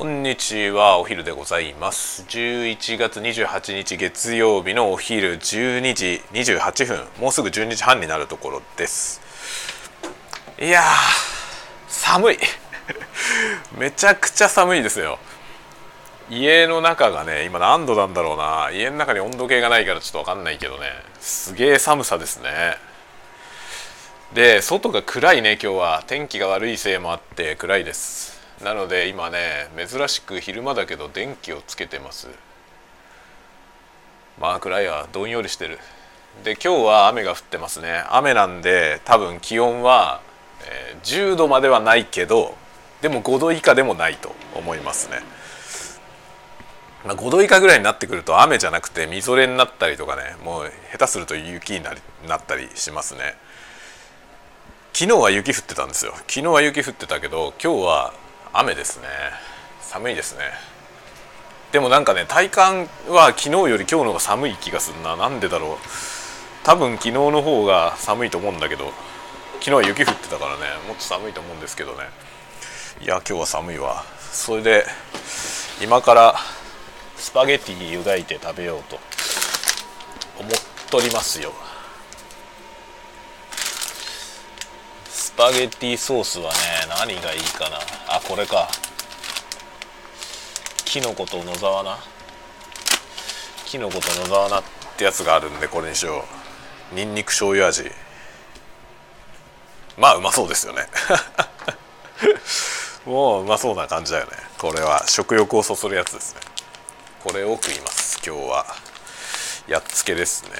こんにちはお昼でございます。11月28日月曜日のお昼12時28分。もうすぐ12時半になるところです。いや寒い。めちゃくちゃ寒いですよ。家の中がね今何度なんだろうな。家の中に温度計がないからちょっと分かんないけどね。すげえ寒さですね。で外が暗いね今日は。天気が悪いせいもあって暗いです。なので今ね珍しく昼間だけど電気をつけてます。まあ暗いわ。どんよりしてる。で今日は雨が降ってますね。雨なんで多分気温は、えー、10度まではないけどでも5度以下でもないと思いますね、まあ、5度以下ぐらいになってくると雨じゃなくてみぞれになったりとかねもう下手すると雪になりなったりしますね。昨日は雪降ってたんですよ。昨日は雪降ってたけど今日は雨ですね。寒いですね。でもなんかね体感は昨日より今日の方が寒い気がするな。なんでだろう。多分昨日の方が寒いと思うんだけど昨日は雪降ってたからね。もっと寒いと思うんですけどね。いや今日は寒いわ。それで今からスパゲティ湯がいて食べようと思っとりますよスパゲティソースはね何がいいかな。あこれか。きのこと野沢な。きのこと野沢菜ってやつがあるんでこれにしよう。にんにく醤油味。まあうまそうですよね。もううまそうな感じだよね。これは食欲をそそるやつですね。これを食います。今日はやっつけですね。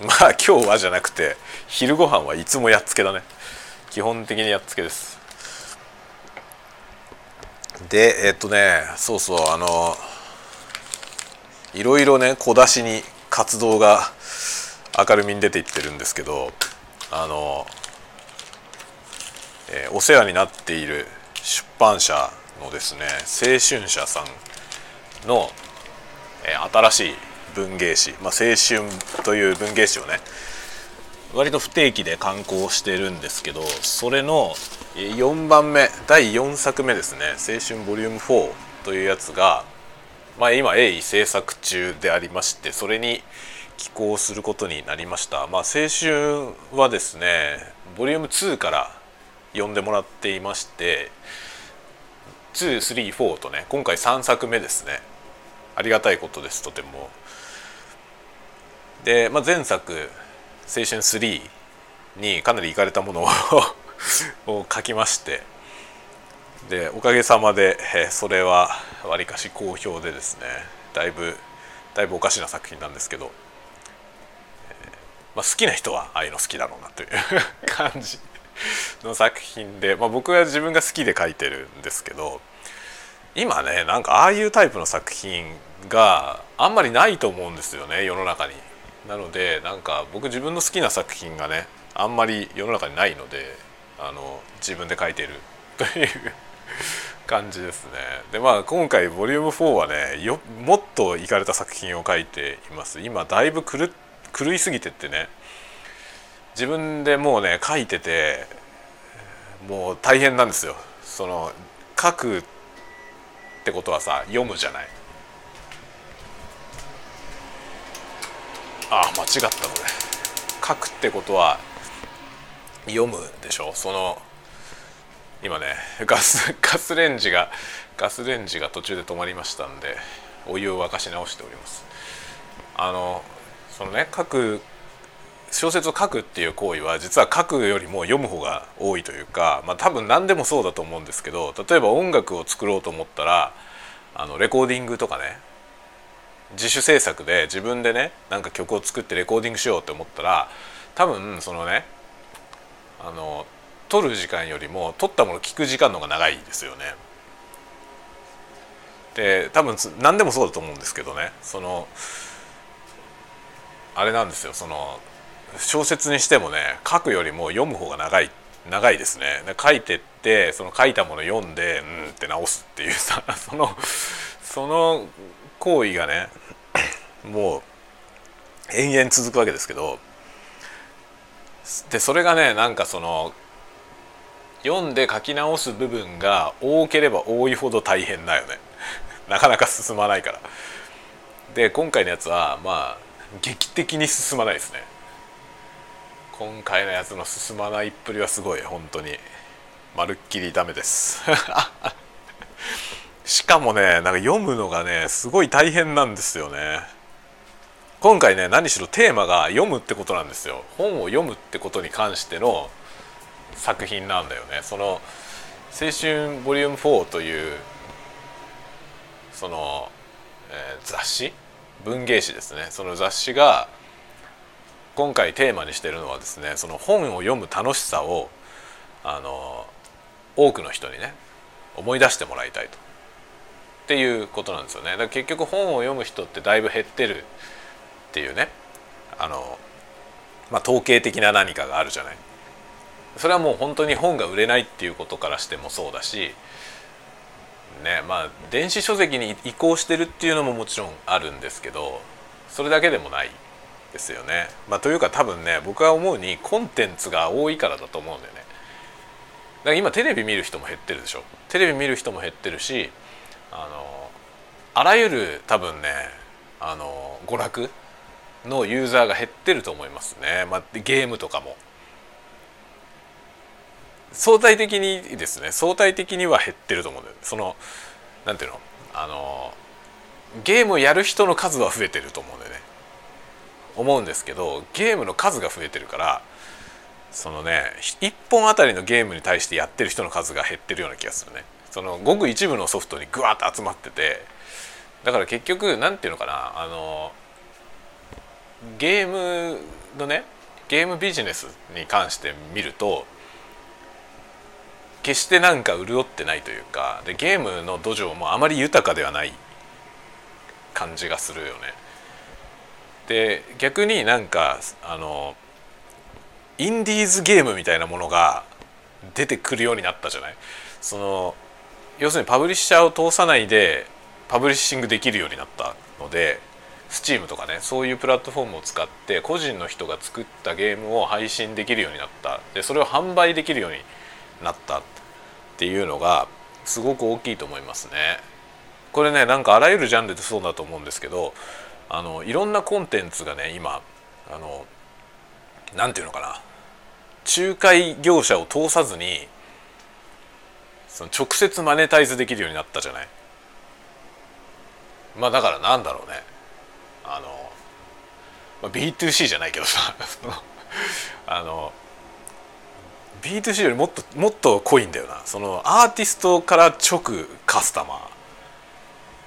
まあ今日はじゃなくて昼ご飯はいつもやっつけだね。基本的にやっつけです。でえっとねそうそうあのいろいろね小出しに活動が明るみに出ていってるんですけどあの、えー、お世話になっている出版社のですね青春社さんの、えー、新しい文芸誌、まあ、青春という文芸誌をね割と不定期で刊行してるんですけどそれの4番目第4作目ですね「青春ボリューム4というやつが、まあ、今鋭意制作中でありましてそれに寄稿することになりました。まあ、青春はですねボリューム2から読んでもらっていまして234とね今回3作目ですねありがたいことですとても。で、まあ、前作青春3にかなりいかれたもの を書きましてでおかげさまで、えそれはわりかし好評でですねだいぶだいぶおかしな作品なんですけど、えー、まあ、好きな人はああいうの好きだろうなという 感じの作品で、まあ、僕は自分が好きで書いてるんですけど今ねなんかああいうタイプの作品があんまりないと思うんですよね世の中に。なのでなんか僕自分の好きな作品がねあんまり世の中にないのであの自分で書いてる。という 感じですね。でまあ今回ボリューム4はねよもっといかれた作品を書いています。今だいぶ狂狂いすぎてってね自分でもうね書いててもう大変なんですよ。その書くってことはさ読むじゃない。あ間違ったこれ。書くってことは読むでしょ？その今ねガス ガスレンジがガスレンジが途中で止まりましたんでお湯を沸かし直しております。あのそのね書く小説を書くっていう行為は実は書くよりも読む方が多いというか、まあ、多分何でもそうだと思うんですけど例えば音楽を作ろうと思ったらあのレコーディングとかね自主制作で自分でねなんか曲を作ってレコーディングしようって思ったら多分そのねあの撮る時間よりも撮ったもの聞く時間の方が長いですよね。で多分何でもそうだと思うんですけどねそのあれなんですよその小説にしてもね書くよりも読む方が長い長いですね。で書いてってその書いたもの読んでうんって直すっていうさ そのその行為がねもう延々続くわけですけどでそれがねなんかその読んで書き直す部分が多ければ多いほど大変だよね。なかなか進まないから。で今回のやつはまあ劇的に進まないですね。今回のやつの進まないっぷりはすごい本当に。まるっきりダメです。しかもねなんか読むのがねすごい大変なんですよね。今回ね何しろテーマが読むってことなんですよ。本を読むってことに関しての作品なんだよね。その「青春ボリューム4というその、えー、雑誌？文芸誌ですね。その雑誌が今回テーマにしてるのはですねその本を読む楽しさをあの多くの人にね思い出してもらいたいと。っていうことなんですよね。だから結局本を読む人ってだいぶ減ってるっていうねあの、まあ、統計的な何かがあるじゃないそれはもう本当に本が売れないっていうことからしてもそうだしねまあ電子書籍に移行してるっていうのももちろんあるんですけどそれだけでもないですよね。まあ、というか多分ね僕が思うにコンテンツが多いからだと思うんだよね。だから今テレビ見る人も減ってるでしょ。テレビ見る人も減ってるしあのあらゆる多分ねあの娯楽のユーザーが減ってると思いますね。まあ、ゲームとかも。相対的にですね。相対的には減ってると思うんだよそのなんていうの？あのゲームをやる人の数は増えてると思うんだよね。思うんですけどゲームの数が増えてるからそのね1本あたりのゲームに対してやってる人の数が減ってるような気がするね。そのごく一部のソフトにグワッと集まっててだから結局何ていうのかなあのゲームのねゲームビジネスに関して見ると決してなんか潤ってないというかでゲームの土壌もあまり豊かではない感じがするよね。で逆になんかあのインディーズゲームみたいなものが出てくるようになったじゃないその要するにパブリッシャーを通さないでパブリッシングできるようになったので Steam とかねそういうプラットフォームを使って個人の人が作ったゲームを配信できるようになった。でそれを販売できるようになったっていうのがすごく大きいと思いますね。これねなんかあらゆるジャンルでそうだと思うんですけどあのいろんなコンテンツがね今あのなんていうのかな。仲介業者を通さずにその直接マネタイズできるようになったじゃない。まあだからなんだろうね。あの、まあ、B2C じゃないけどさあの B2C よりもっともっと濃いんだよな。そのアーティストから直カスタマーっ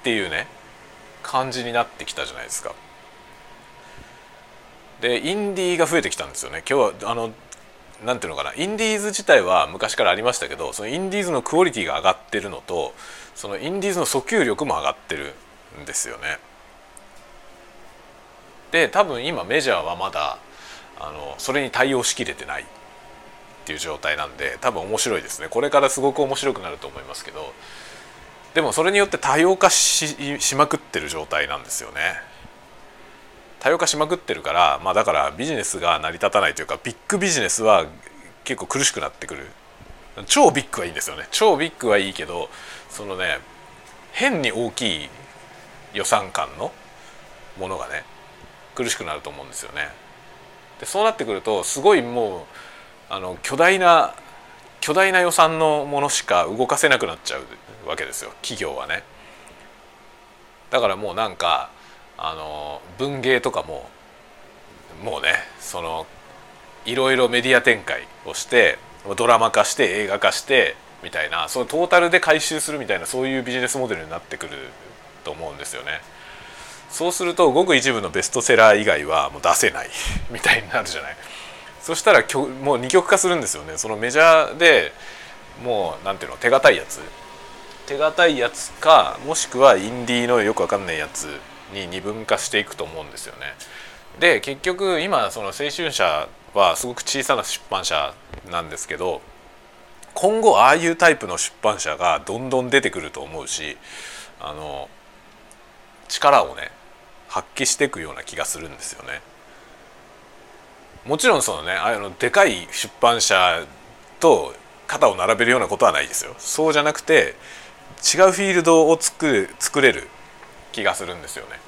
ていうね感じになってきたじゃないですか。でインディーが増えてきたんですよね。今日はあのなんていうのかな。インディーズ自体は昔からありましたけどそのインディーズのクオリティが上がってるのとそのインディーズの訴求力も上がってるんですよね。で多分今メジャーはまだあのそれに対応しきれてないっていう状態なんで多分面白いですね。これからすごく面白くなると思いますけどでもそれによって多様化ししまくってる状態なんですよね。多様化しまくってるからまあだからビジネスが成り立たないというかビッグビジネスは結構苦しくなってくる。超ビッグはいいんですよね。超ビッグはいいけどそのね変に大きい予算感のものがね苦しくなると思うんですよねでそうなってくるとすごいもうあの巨大な巨大な予算のものしか動かせなくなっちゃうわけですよ企業はね。だからもうなんかあの文芸とかももうねそのいろいろメディア展開をしてドラマ化して映画化してみたいなそのトータルで回収するみたいなそういうビジネスモデルになってくると思うんですよね。そうするとごく一部のベストセラー以外はもう出せないみたいになるじゃない。そしたらもう二極化するんですよねそのメジャーでもうなんていうの手堅いやつ手堅いやつかもしくはインディーのよくわかんないやつに二分化していくと思うんですよね。で結局今その青春社はすごく小さな出版社なんですけど今後ああいうタイプの出版社がどんどん出てくると思うしあの力をね発揮していくような気がするんですよね。もちろんそのねあのでかい出版社と肩を並べるようなことはないですよそうじゃなくて違うフィールドを作る作れる気がするんですよね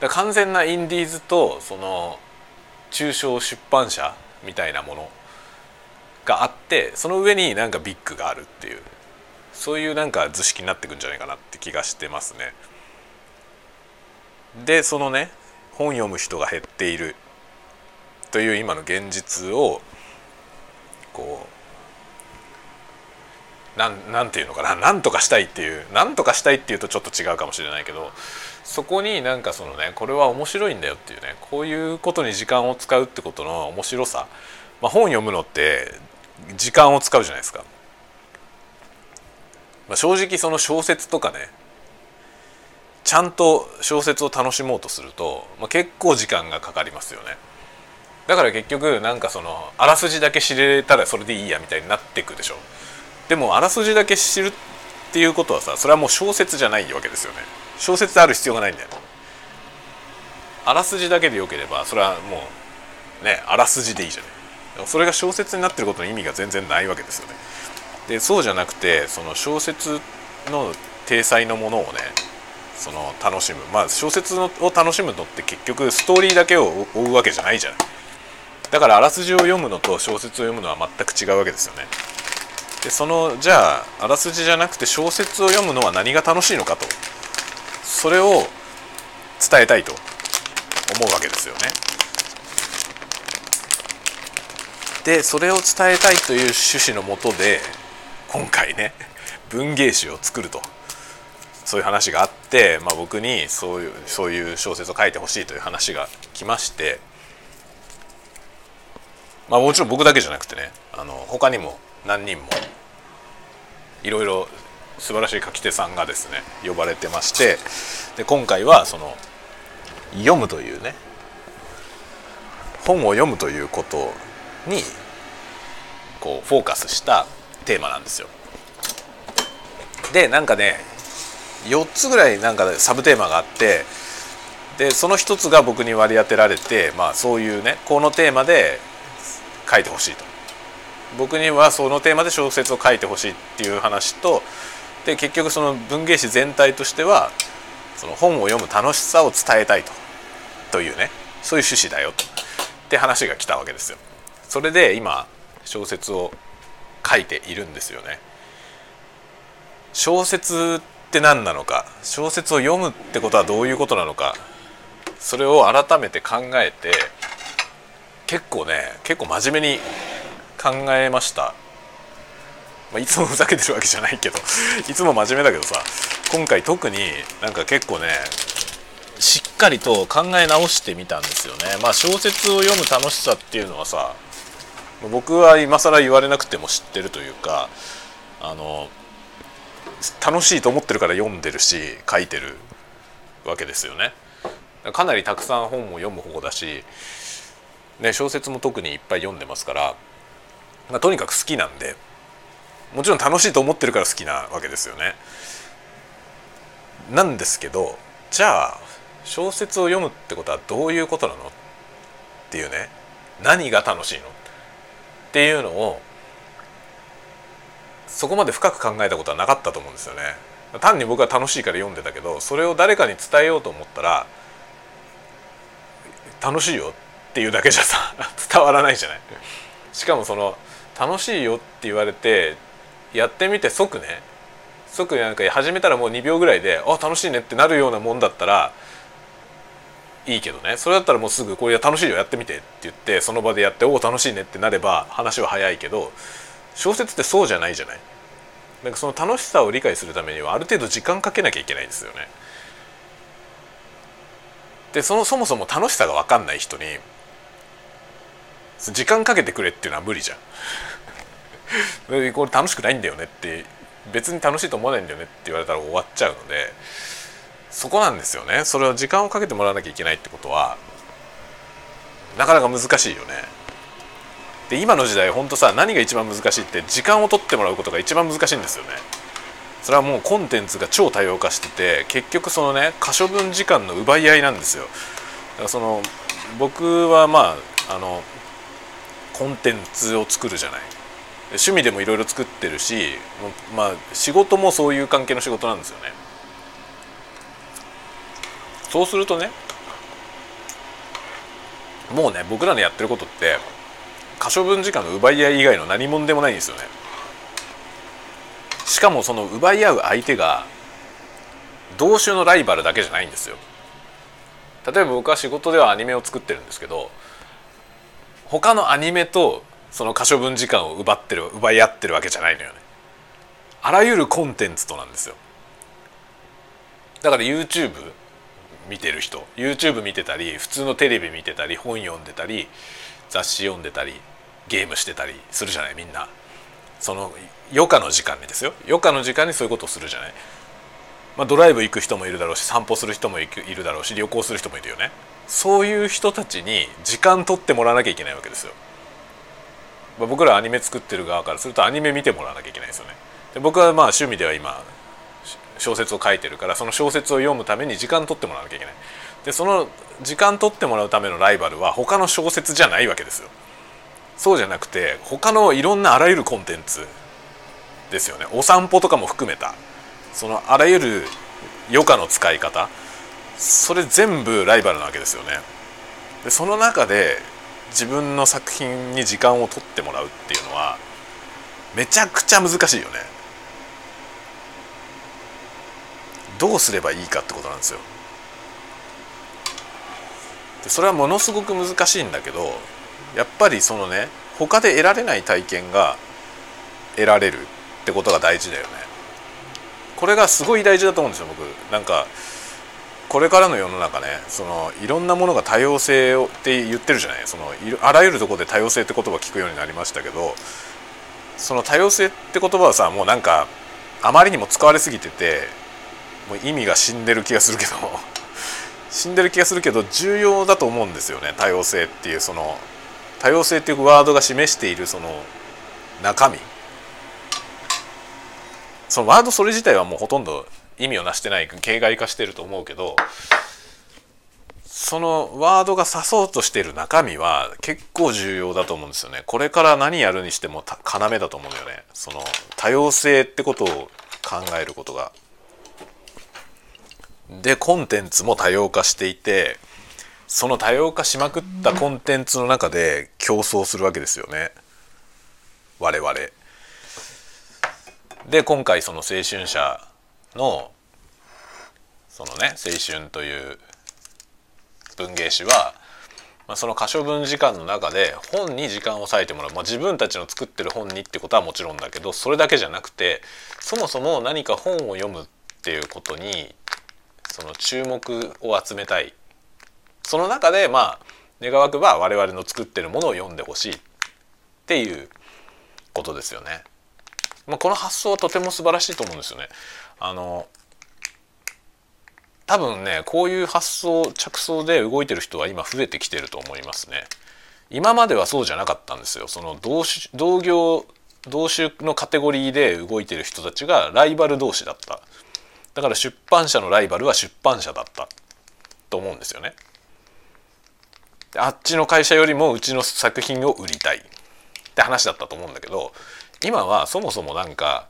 だ完全なインディーズとその中小出版社みたいなものがあってその上になんかビッグがあるっていうそういうなんか図式になってくんじゃないかなって気がしてますね。でそのね本読む人が減っているという今の現実をこうなんなんていうのかななんとかしたいっていうなんとかしたいっていうとちょっと違うかもしれないけどそこになんかそのねこれは面白いんだよっていうねこういうことに時間を使うってことの面白さ、まあ、本読むのって時間を使うじゃないですか。まあ、正直その小説とかねちゃんと小説を楽しもうとすると、まあ、結構時間がかかりますよね。だから結局なんかそのあらすじだけ知れたらそれでいいやみたいになってくでしょ。でもあらすじだけ知るっていうことはさそれはもう小説じゃないわけですよね。小説である必要がないんだよあらすじだけでよければそれはもうねあらすじでいいじゃない。それが小説になってることの意味が全然ないわけですよね。でそうじゃなくてその小説の体裁のものをねその楽しむ。まあ小説を楽しむのって結局ストーリーだけを追うわけじゃないじゃないだからあらすじを読むのと小説を読むのは全く違うわけですよね。でそのじゃああらすじじゃなくて小説を読むのは何が楽しいのかと。それを伝えたいと思うわけですよね。でそれを伝えたいという趣旨のもとで今回ね文芸誌を作ると。そういう話があって、まあ、僕にそういうそういう小説を書いてほしいという話が来まして、まあ、もちろん僕だけじゃなくてねあの他にも何人もいろいろ素晴らしい書き手さんがですね呼ばれてましてで今回はその読むというね本を読むということにこうフォーカスしたテーマなんですよ。でなんかね4つぐらいなんかサブテーマがあってでその1つが僕に割り当てられて、まあ、そういうねこのテーマで書いてほしいと僕にはそのテーマで小説を書いてほしいっていう話とで結局その文芸誌全体としてはその本を読む楽しさを伝えたいとというねそういう趣旨だよとって話が来たわけですよ。それで今小説を書いているんですよね。小説って何なのか小説を読むってことはどういうことなのかそれを改めて考えて結構ね結構真面目に考えました、まあ、いつもふざけてるわけじゃないけど いつも真面目だけどさ今回特になんか結構ねしっかりと考え直してみたんですよね。まあ小説を読む楽しさっていうのはさ僕は今更言われなくても知ってるというかあの楽しいと思ってるから読んでるし書いてるわけですよね。かなりたくさん本も読む方だし、ね、小説も特にいっぱい読んでますから、まあ、とにかく好きなんでもちろん楽しいと思ってるから好きなわけですよね。なんですけどじゃあ小説を読むってことはどういうことなの？っていうね何が楽しいの？っていうのをそこまで深く考えたことはなかったと思うんですよね。単に僕は楽しいから読んでたけどそれを誰かに伝えようと思ったら楽しいよっていうだけじゃさ 伝わらないじゃない。しかもその楽しいよって言われてやってみて即ね即なんか始めたらもう2秒ぐらいで「あ楽しいね」ってなるようなもんだったらいいけどね。それだったらもうすぐ「これ楽しいよやってみて」って言ってその場でやって「おお楽しいね」ってなれば話は早いけど小説ってそうじゃないじゃない？なんかその楽しさを理解するためにはある程度時間かけなきゃいけないですよね。でそのそもそも楽しさが分かんない人に時間かけてくれっていうのは無理じゃん。これ楽しくないんだよねって別に楽しいと思わないんだよねって言われたら終わっちゃうのでそこなんですよね。それは時間をかけてもらわなきゃいけないってことはなかなか難しいよね。で今の時代ほんとさ何が一番難しいって時間を取ってもらうことが一番難しいんですよね。それはもうコンテンツが超多様化してて結局そのね可処分時間の奪い合いなんですよ。だからその僕はまああのコンテンツを作るじゃない。趣味でもいろいろ作ってるしまあ仕事もそういう関係の仕事なんですよね。そうするとねもうね僕らのやってることって可処分時間の奪い合い以外の何者でもないんですよね。しかもその奪い合う相手が同種のライバルだけじゃないんですよ。例えば僕は仕事ではアニメを作ってるんですけど他のアニメとその可処分時間を奪ってる奪い合ってるわけじゃないのよね。あらゆるコンテンツとなんですよ。だから YouTube 見てる人 YouTube 見てたり普通のテレビ見てたり本読んでたり雑誌読んでたりゲームしてたりするじゃないみんな。その余暇の時間にですよ。余暇の時間にそういうことをするじゃない、まあ、ドライブ行く人もいるだろうし散歩する人もいるだろうし旅行する人もいるよね。そういう人たちに時間取ってもらわなきゃいけないわけですよ、まあ、僕らアニメ作ってる側からするとアニメ見てもらわなきゃいけないですよね。で僕はまあ趣味では今小説を書いてるからその小説を読むために時間取ってもらわなきゃいけない。でその時間取ってもらうためのライバルは他の小説じゃないわけですよ。そうじゃなくて他のいろんなあらゆるコンテンツですよね。お散歩とかも含めた。そのあらゆる余暇の使い方。それ全部ライバルなわけですよね。でその中で自分の作品に時間を取ってもらうっていうのはめちゃくちゃ難しいよね。どうすればいいかってことなんですよ。でそれはものすごく難しいんだけどやっぱりそのね他で得られない体験が得られるってことが大事だよね。これがすごい大事だと思うんですよ僕。なんかこれからの世の中ねそのいろんなものが多様性をって言ってるじゃない。そのあらゆるとこで多様性って言葉聞くようになりましたけどその多様性って言葉はさもうなんかあまりにも使われすぎててもう意味が死んでる気がするけど。死んでる気がするけど重要だと思うんですよね多様性っていうその多様性っていうワードが示しているその中身そのワードそれ自体はもうほとんど意味をなしてない形骸化してると思うけどそのワードが指そうとしている中身は結構重要だと思うんですよね。これから何やるにしても要だと思うんだよね。その多様性ってことを考えることが。でコンテンツも多様化していてその多様化しまくったコンテンツの中で競争するわけですよね。我々。で今回その青春社のそのね青春という文芸誌は、まあ、その可処分時間の中で本に時間を割いてもらう、まあ、自分たちの作ってる本にってことはもちろんだけどそれだけじゃなくてそもそも何か本を読むっていうことにその注目を集めたいその中でまあ願わくば我々の作ってるものを読んでほしいっていうことですよね。まあ、この発想はとても素晴らしいと思うんですよね。あの多分ねこういう発想着想で動いてる人は今増えてきてると思いますね。今まではそうじゃなかったんですよ。その同同業同種のカテゴリーで動いてる人たちがライバル同士だっただから出版社のライバルは出版社だったと思うんですよねあっちの会社よりもうちの作品を売りたいって話だったと思うんだけど今はそもそもなんか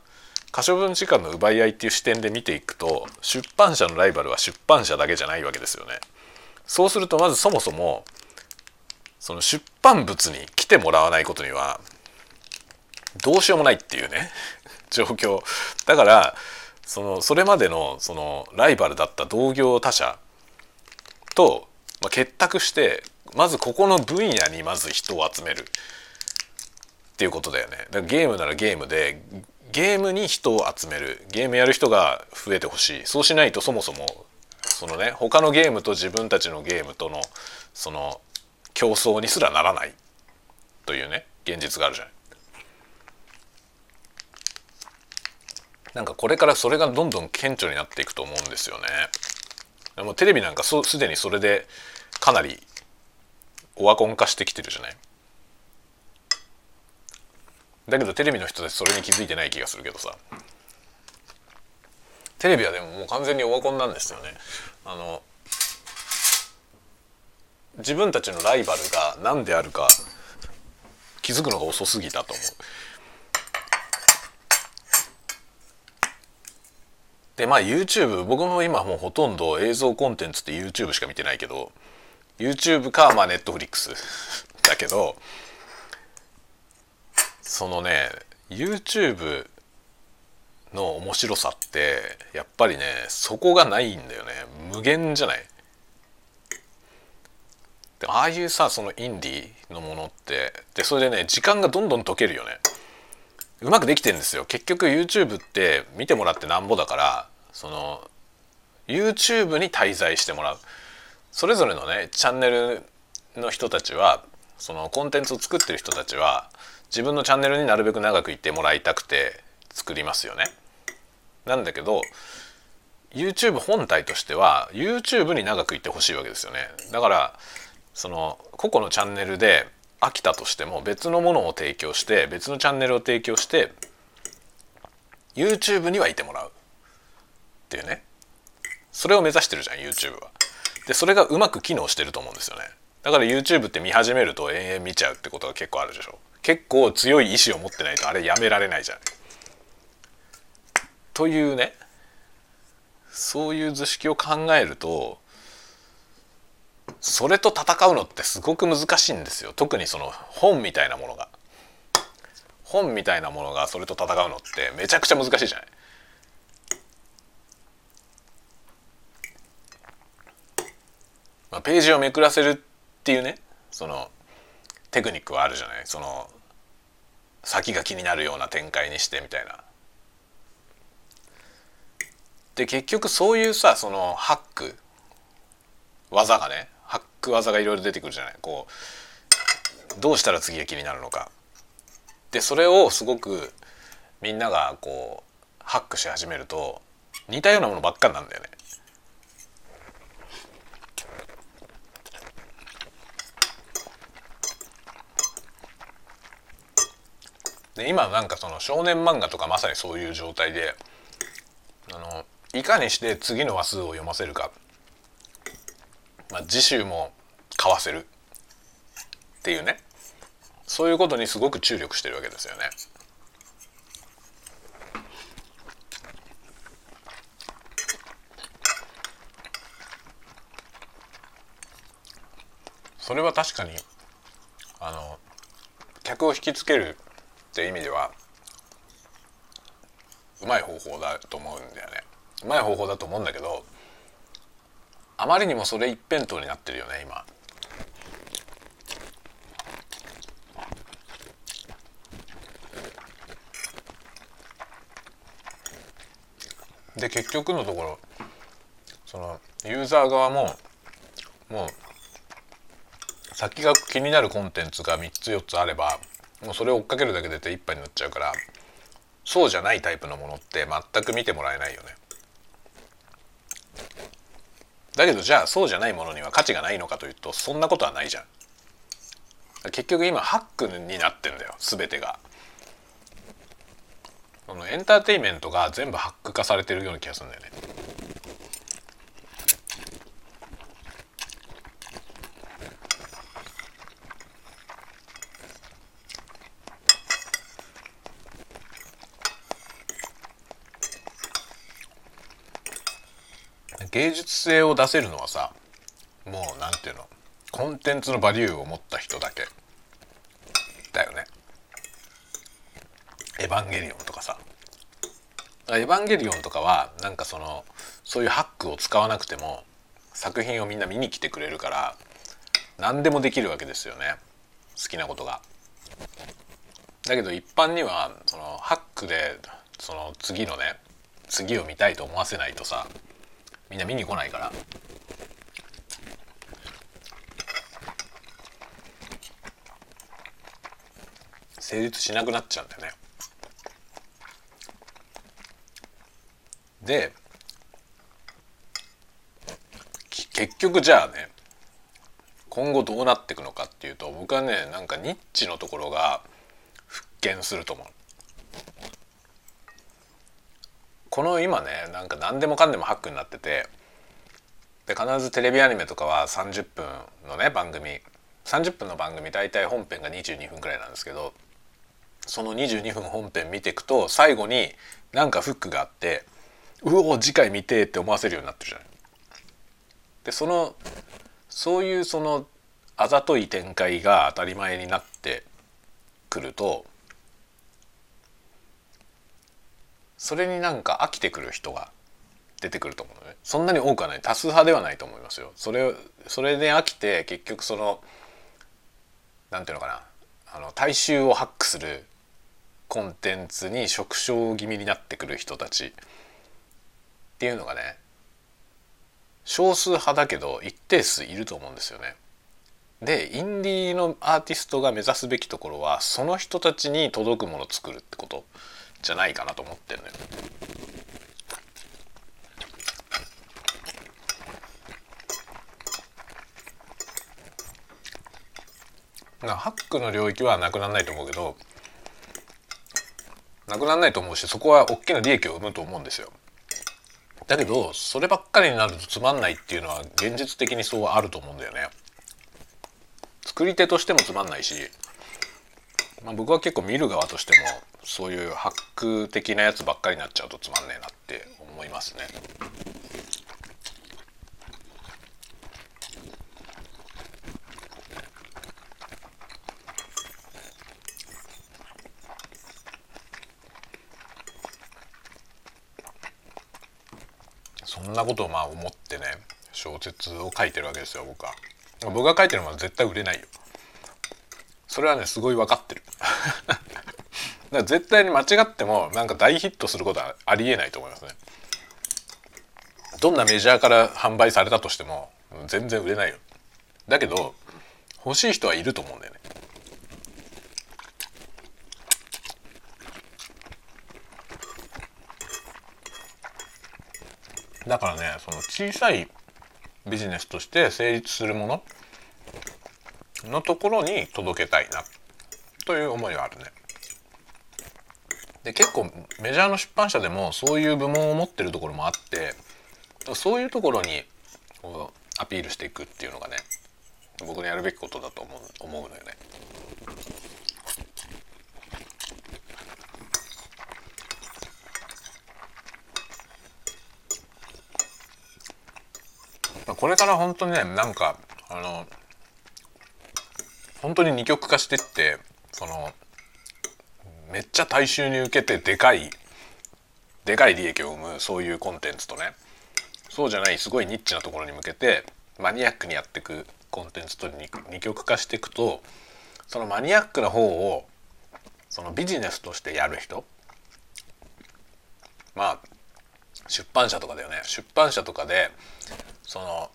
可処分時間の奪い合いっていう視点で見ていくと出版社のライバルは出版社だけじゃないわけですよね。そうするとまずそもそもその出版物に来てもらわないことにはどうしようもないっていうね状況だからそのそれまでのそのライバルだった同業他社と、まあ、結託してまずここの分野にまず人を集めるっていうことだよね。だからゲームならゲームでゲームに人を集めるゲームやる人が増えてほしいそうしないとそもそもそのね他のゲームと自分たちのゲームとのその競争にすらならないというね現実があるじゃない。なんかこれからそれがどんどん顕著になっていくと思うんですよね。でもテレビなんかすでにそれでかなりオワコン化してきてるじゃない。だけどテレビの人たちそれに気づいてない気がするけどさテレビはでももう完全にオワコンなんですよねあの自分たちのライバルが何であるか気づくのが遅すぎたと思うでまあ YouTube 僕も今もうほとんど映像コンテンツって YouTube しか見てないけど YouTube かまあ Netflix だけどそのね YouTube の面白さってやっぱりねそこがないんだよね。無限じゃない？ああいうさそのインディーのものってでそれでね時間がどんどん解けるよね。うまくできてるんですよ結局 YouTube って見てもらってなんぼだからその YouTube に滞在してもらうそれぞれのねチャンネルの人たちはそのコンテンツを作ってる人たちは自分のチャンネルになるべく長くいてもらいたくて作りますよね。なんだけど YouTube 本体としては YouTube に長くいてほしいわけですよね。だからその個々のチャンネルで飽きたとしても別のものを提供して別のチャンネルを提供して YouTube にはいてもらうっていうねそれを目指してるじゃん YouTube は。でそれがうまく機能してると思うんですよね。だから YouTube って見始めると延々見ちゃうってことが結構あるでしょ。結構強い意志を持ってないとあれやめられないじゃん。というねそういう図式を考えるとそれと戦うのってすごく難しいんですよ特にその本みたいなものが本みたいなものがそれと戦うのってめちゃくちゃ難しいじゃない。まあ、ページをめくらせるっていうねそのテクニックはあるじゃないその先が気になるような展開にしてみたいな。で結局そういうさそのハック技がねク技がいろいろ出てくるじゃないこうどうしたら次が気になるのか。でそれをすごくみんながこうハックし始めると似たようなものばっかなんだよね。で今なんかその少年漫画とかまさにそういう状態であのいかにして次の話数を読ませるか、まあ、次週も買わせるっていうねそういうことにすごく注力してるわけですよね。それは確かにあの客を引きつけるって意味ではうまい方法だと思うんだよねうまい方法だと思うんだけどあまりにもそれ一辺倒になってるよね今。で結局のところそのユーザー側ももう先が気になるコンテンツが3つ4つあればもうそれを追っかけるだけで手一杯になっちゃうからそうじゃないタイプのものって全く見てもらえないよね。だけどじゃあそうじゃないものには価値がないのかというとそんなことはないじゃん。結局今ハックになってんだよ全てが。このエンターテインメントが全部ハック化されてるような気がするんだよね。芸術性を出せるのはさもうなんていうのコンテンツのバリューを持った人だけだよね。エヴァンゲリオンとかさエヴァンゲリオンとかはなんかそのそういうハックを使わなくても作品をみんな見に来てくれるから何でもできるわけですよね好きなことが。だけど一般にはそのハックでその次のね次を見たいと思わせないとさみんな見に来ないから。成立しなくなっちゃうんだよね。で結局じゃあね今後どうなっていくのかっていうと僕はねなんかニッチのところが復権すると思うこの今ねなんか何でもかんでもハックになっててで必ずテレビアニメとかは30分のね番組30分の番組大体本編が22分くらいなんですけどその22分本編見ていくと最後になんかフックがあってうお次回見てって思わせるようになってるじゃない。でそのそういうそのあざとい展開が当たり前になってくるとそれになんか飽きてくる人が出てくると思うのね。そんなに多くはない。多数派ではないと思いますよ。それそれで飽きて結局そのなんていうのかな。あの大衆をハックするコンテンツに触傷気味になってくる人たち。っていうのがね少数派だけど一定数いると思うんですよね。でインディーのアーティストが目指すべきところはその人たちに届くものを作るってこと。じゃないかなと思ってるのよ。ハックの領域はなくならないと思うけどなくならないと思うしそこは大きな利益を生むと思うんですよ。だけどそればっかりになるとつまんないっていうのは現実的にそうあると思うんだよね。作り手としてもつまんないし、まあ、僕は結構見る側としてもそういうハック的なやつばっかりになっちゃうとつまんねえなって思いますね。そんなことをまあ思ってね小説を書いてるわけですよ僕は。僕が書いてるものは絶対売れないよ。それはねすごい分かってる。から絶対に間違ってもなんか大ヒットすることはありえないと思いますね。どんなメジャーから販売されたとしても全然売れないよ。だけど欲しい人はいると思うんだよね。だからねその小さいビジネスとして成立するもののところに届けたいなという思いはあるね。で結構メジャーの出版社でもそういう部門を持ってるところもあってそういうところにアピールしていくっていうのがね僕のやるべきことだと思う思うのよね。これから本当にねなんかあの本当に二極化してってそのめっちゃ大衆に受けてでかいでかい利益を生むそういうコンテンツとね。そうじゃないすごいニッチなところに向けてマニアックにやっていくコンテンツと二極化していくとそのマニアックな方をそのビジネスとしてやる人まあ出版社とかだよね。出版社とかでその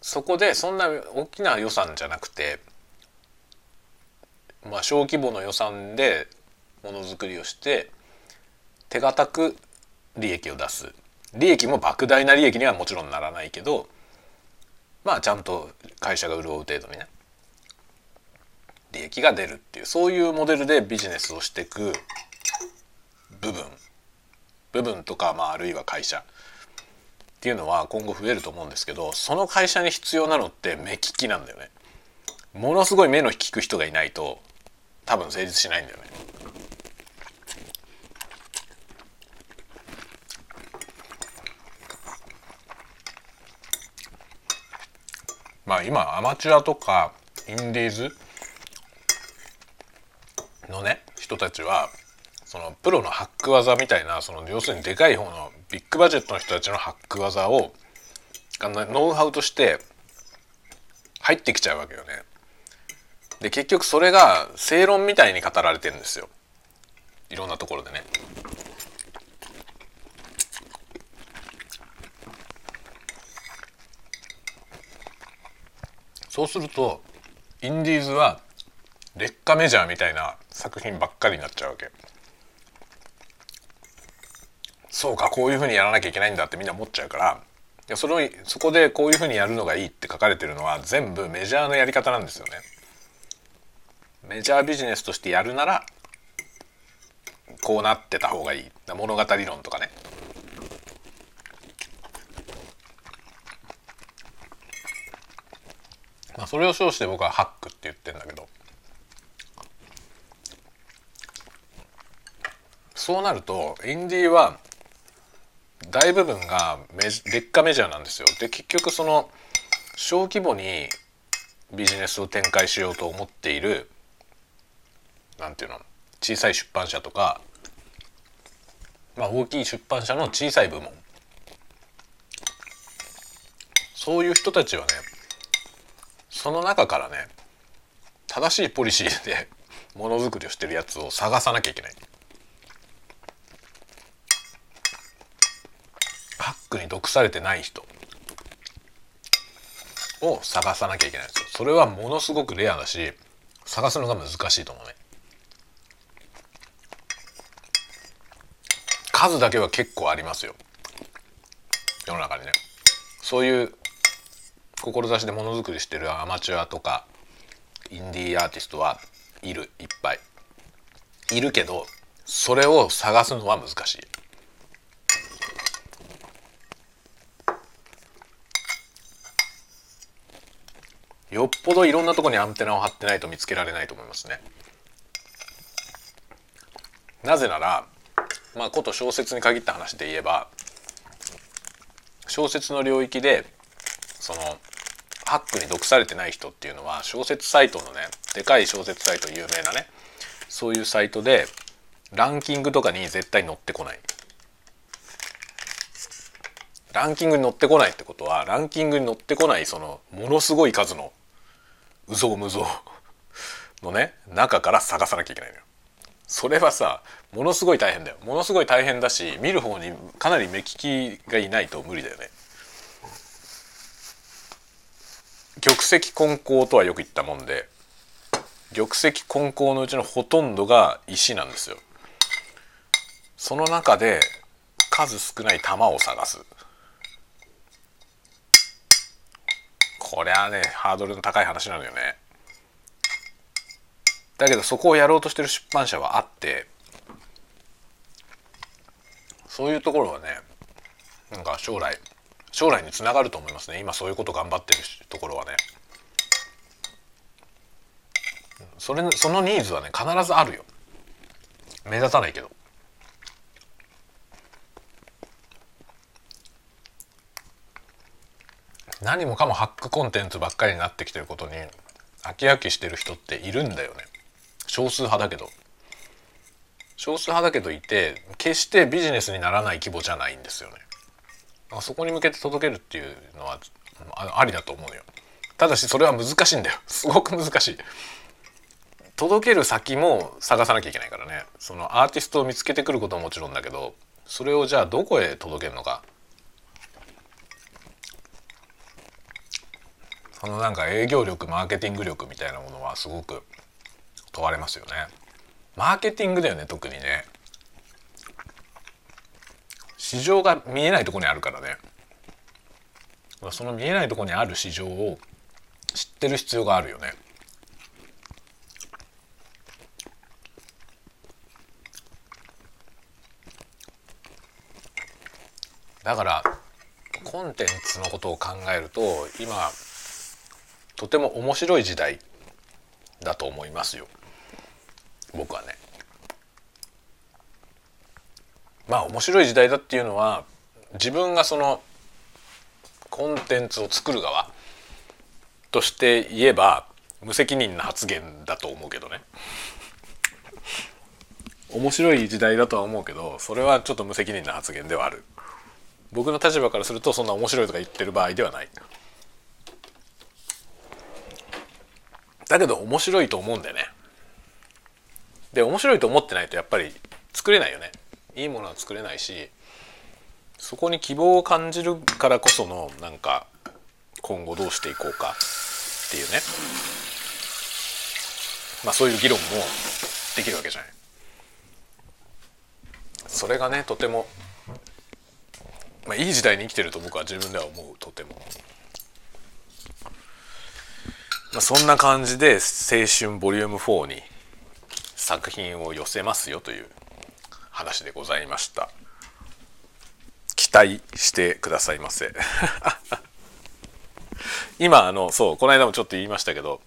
そこでそんな大きな予算じゃなくてまあ小規模の予算でものづくりをして手堅く利益を出す利益も莫大な利益にはもちろんならないけどまあちゃんと会社が潤う程度にね利益が出るっていうそういうモデルでビジネスをしていく部分部分とか、まあ、あるいは会社っていうのは今後増えると思うんですけどその会社に必要なのって目利きなんだよね。ものすごい目の利く人がいないと多分成立しないんだよね。まあ今アマチュアとかインディーズのね人たちはそのプロのハック技みたいなその要するにでかい方のビッグバジェットの人たちのハック技をノウハウとして入ってきちゃうわけよね。で結局それが正論みたいに語られてるんですよいろんなところでね。そうするとインディーズは劣化メジャーみたいな作品ばっかりになっちゃうわけ。そうかこういうふうにやらなきゃいけないんだってみんな思っちゃうからいやそれをそこでこういうふうにやるのがいいって書かれてるのは全部メジャーのやり方なんですよね。メジャービジネスとしてやるならこうなってた方がいい。物語論とかね。まあ、それを称して僕はハックって言ってんだけど。そうなるとインディーは大部分が劣化メジャーなんですよ。で結局その小規模にビジネスを展開しようと思っているなんていうの小さい出版社とか、まあ、大きい出版社の小さい部門そういう人たちはねその中からね正しいポリシーで ものづくりをしてるやつを探さなきゃいけない。ハックに毒されてない人を探さなきゃいけないんですよ。それはものすごくレアだし探すのが難しいと思うね。数だけは結構ありますよ。世の中にね。そういう志でものづくりしてるアマチュアとかインディーアーティストはいるいっぱい。いるけどそれを探すのは難しい。よっぽどいろんなとこにアンテナを張ってないと見つけられないと思いますね。なぜならまあこと小説に限った話で言えば小説の領域でそのハックに毒されてない人っていうのは小説サイトのねでかい小説サイト有名なねそういうサイトでランキングとかに絶対載ってこないランキングに載ってこないってことはランキングに載ってこないそのものすごい数のうぞうむぞうのね中から探さなきゃいけないのよ。それはさものすごい大変だよものすごい大変だし見る方にかなり目利きがいないと無理だよね。玉石混交とはよく言ったもんで玉石混交のうちのほとんどが石なんですよ。その中で数少ない玉を探すこれはねハードルの高い話なのよねだけどそこをやろうとしてる出版社はあってそういうところはねなんか将来将来につながると思いますね。今そういうこと頑張ってるところはね。それそのニーズはね必ずあるよ。目立たないけど。何もかもハックコンテンツばっかりになってきてることに飽き飽きしてる人っているんだよね。少数派だけど。少数派だけどいて決してビジネスにならない規模じゃないんですよね。そこに向けて届けるっていうのはありだと思うよ。ただしそれは難しいんだよ。すごく難しい。届ける先も探さなきゃいけないからね。そのアーティストを見つけてくることももちろんだけどそれをじゃあどこへ届けるのか。そのなんか営業力マーケティング力みたいなものはすごく問われますよね。マーケティングだよね特にね。市場が見えないとこにあるからね。その見えないとこにある市場を知ってる必要があるよね。だからコンテンツのことを考えると今とても面白い時代だと思いますよ。僕はね。まあ面白い時代だっていうのは自分がそのコンテンツを作る側として言えば無責任な発言だと思うけどね。面白い時代だとは思うけどそれはちょっと無責任な発言ではある。僕の立場からするとそんな面白いとか言ってる場合ではない。だけど面白いと思うんだよね。で面白いと思ってないとやっぱり作れないよね。いいものは作れないしそこに希望を感じるからこそのなんか今後どうしていこうかっていうね。まあそういう議論もできるわけじゃない。それがねとても、まあ、いい時代に生きてると僕は自分では思うとても。まあ、そんな感じで青春ボリューム4に作品を寄せますよという話でございました。期待してくださいませ。今あのそうこの間もちょっと言いましたけど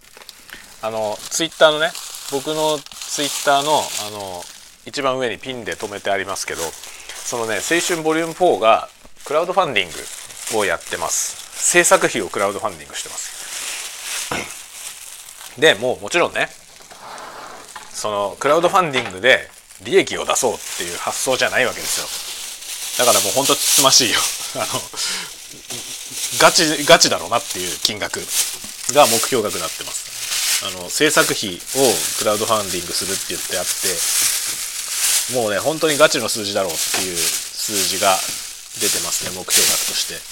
あのツイッターのね僕のツイッターのあの一番上にピンで止めてありますけどそのね青春ボリューム4がクラウドファンディングをやってます。制作費をクラウドファンディングしてます。でもうもちろんねそのクラウドファンディングで利益を出そうっていう発想じゃないわけですよ。だからもうほんとつつましいよ。あのガチガチだろうなっていう金額が目標額になってます。あの制作費をクラウドファンディングするって言ってあってもうね本当にガチの数字だろうっていう数字が出てますね目標額として。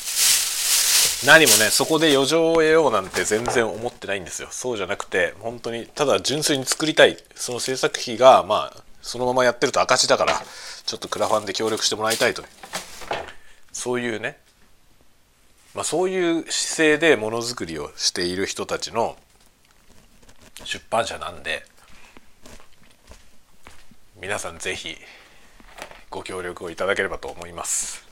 何もねそこで余剰を得ようなんて全然思ってないんですよ。そうじゃなくて本当にただ純粋に作りたい。その制作費がまあそのままやってると赤字だからちょっとクラファンで協力してもらいたいとそういうね。まあ、そういう姿勢でものづくりをしている人たちの出版社なんで皆さん是非ご協力をいただければと思います。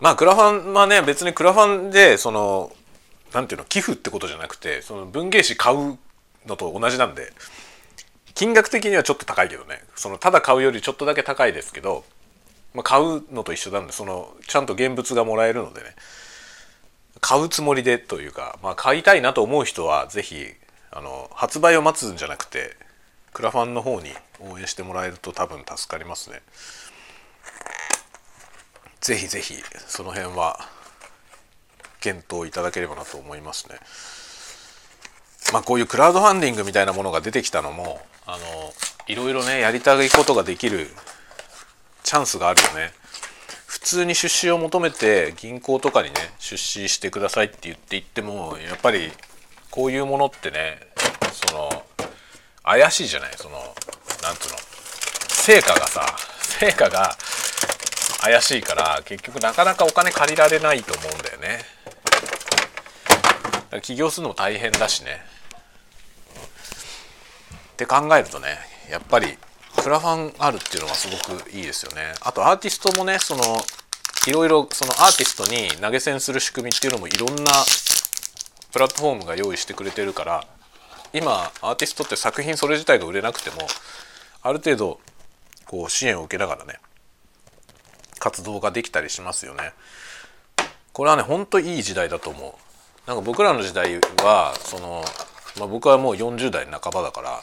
まあクラファンはね別にクラファンでその何ていうの寄付ってことじゃなくてその文芸誌買うのと同じなんで金額的にはちょっと高いけどねそのただ買うよりちょっとだけ高いですけど、まあ、買うのと一緒なんでそのちゃんと現物がもらえるのでね買うつもりでというか、まあ、買いたいなと思う人は是非あの発売を待つんじゃなくてクラファンの方に応援してもらえると多分助かりますね。ぜひぜひその辺は検討いただければなと思いますね。まあこういうクラウドファンディングみたいなものが出てきたのもあのいろいろねやりたいことができるチャンスがあるよね。普通に出資を求めて銀行とかにね出資してくださいって言って言ってもやっぱりこういうものってねその怪しいじゃないそのなんつうの成果がさ成果が怪しいから結局なかなかお金借りられないと思うんだよね。起業するのも大変だしね。って考えるとねやっぱりクラファンあるっていうのがすごくいいですよね。あとアーティストもねそのいろいろそのアーティストに投げ銭する仕組みっていうのもいろんなプラットフォームが用意してくれてるから今アーティストって作品それ自体が売れなくてもある程度こう支援を受けながらね活動ができたりしますよね。これはねほんといい時代だと思う。なんか僕らの時代はその、まあ、僕はもう40代半ばだから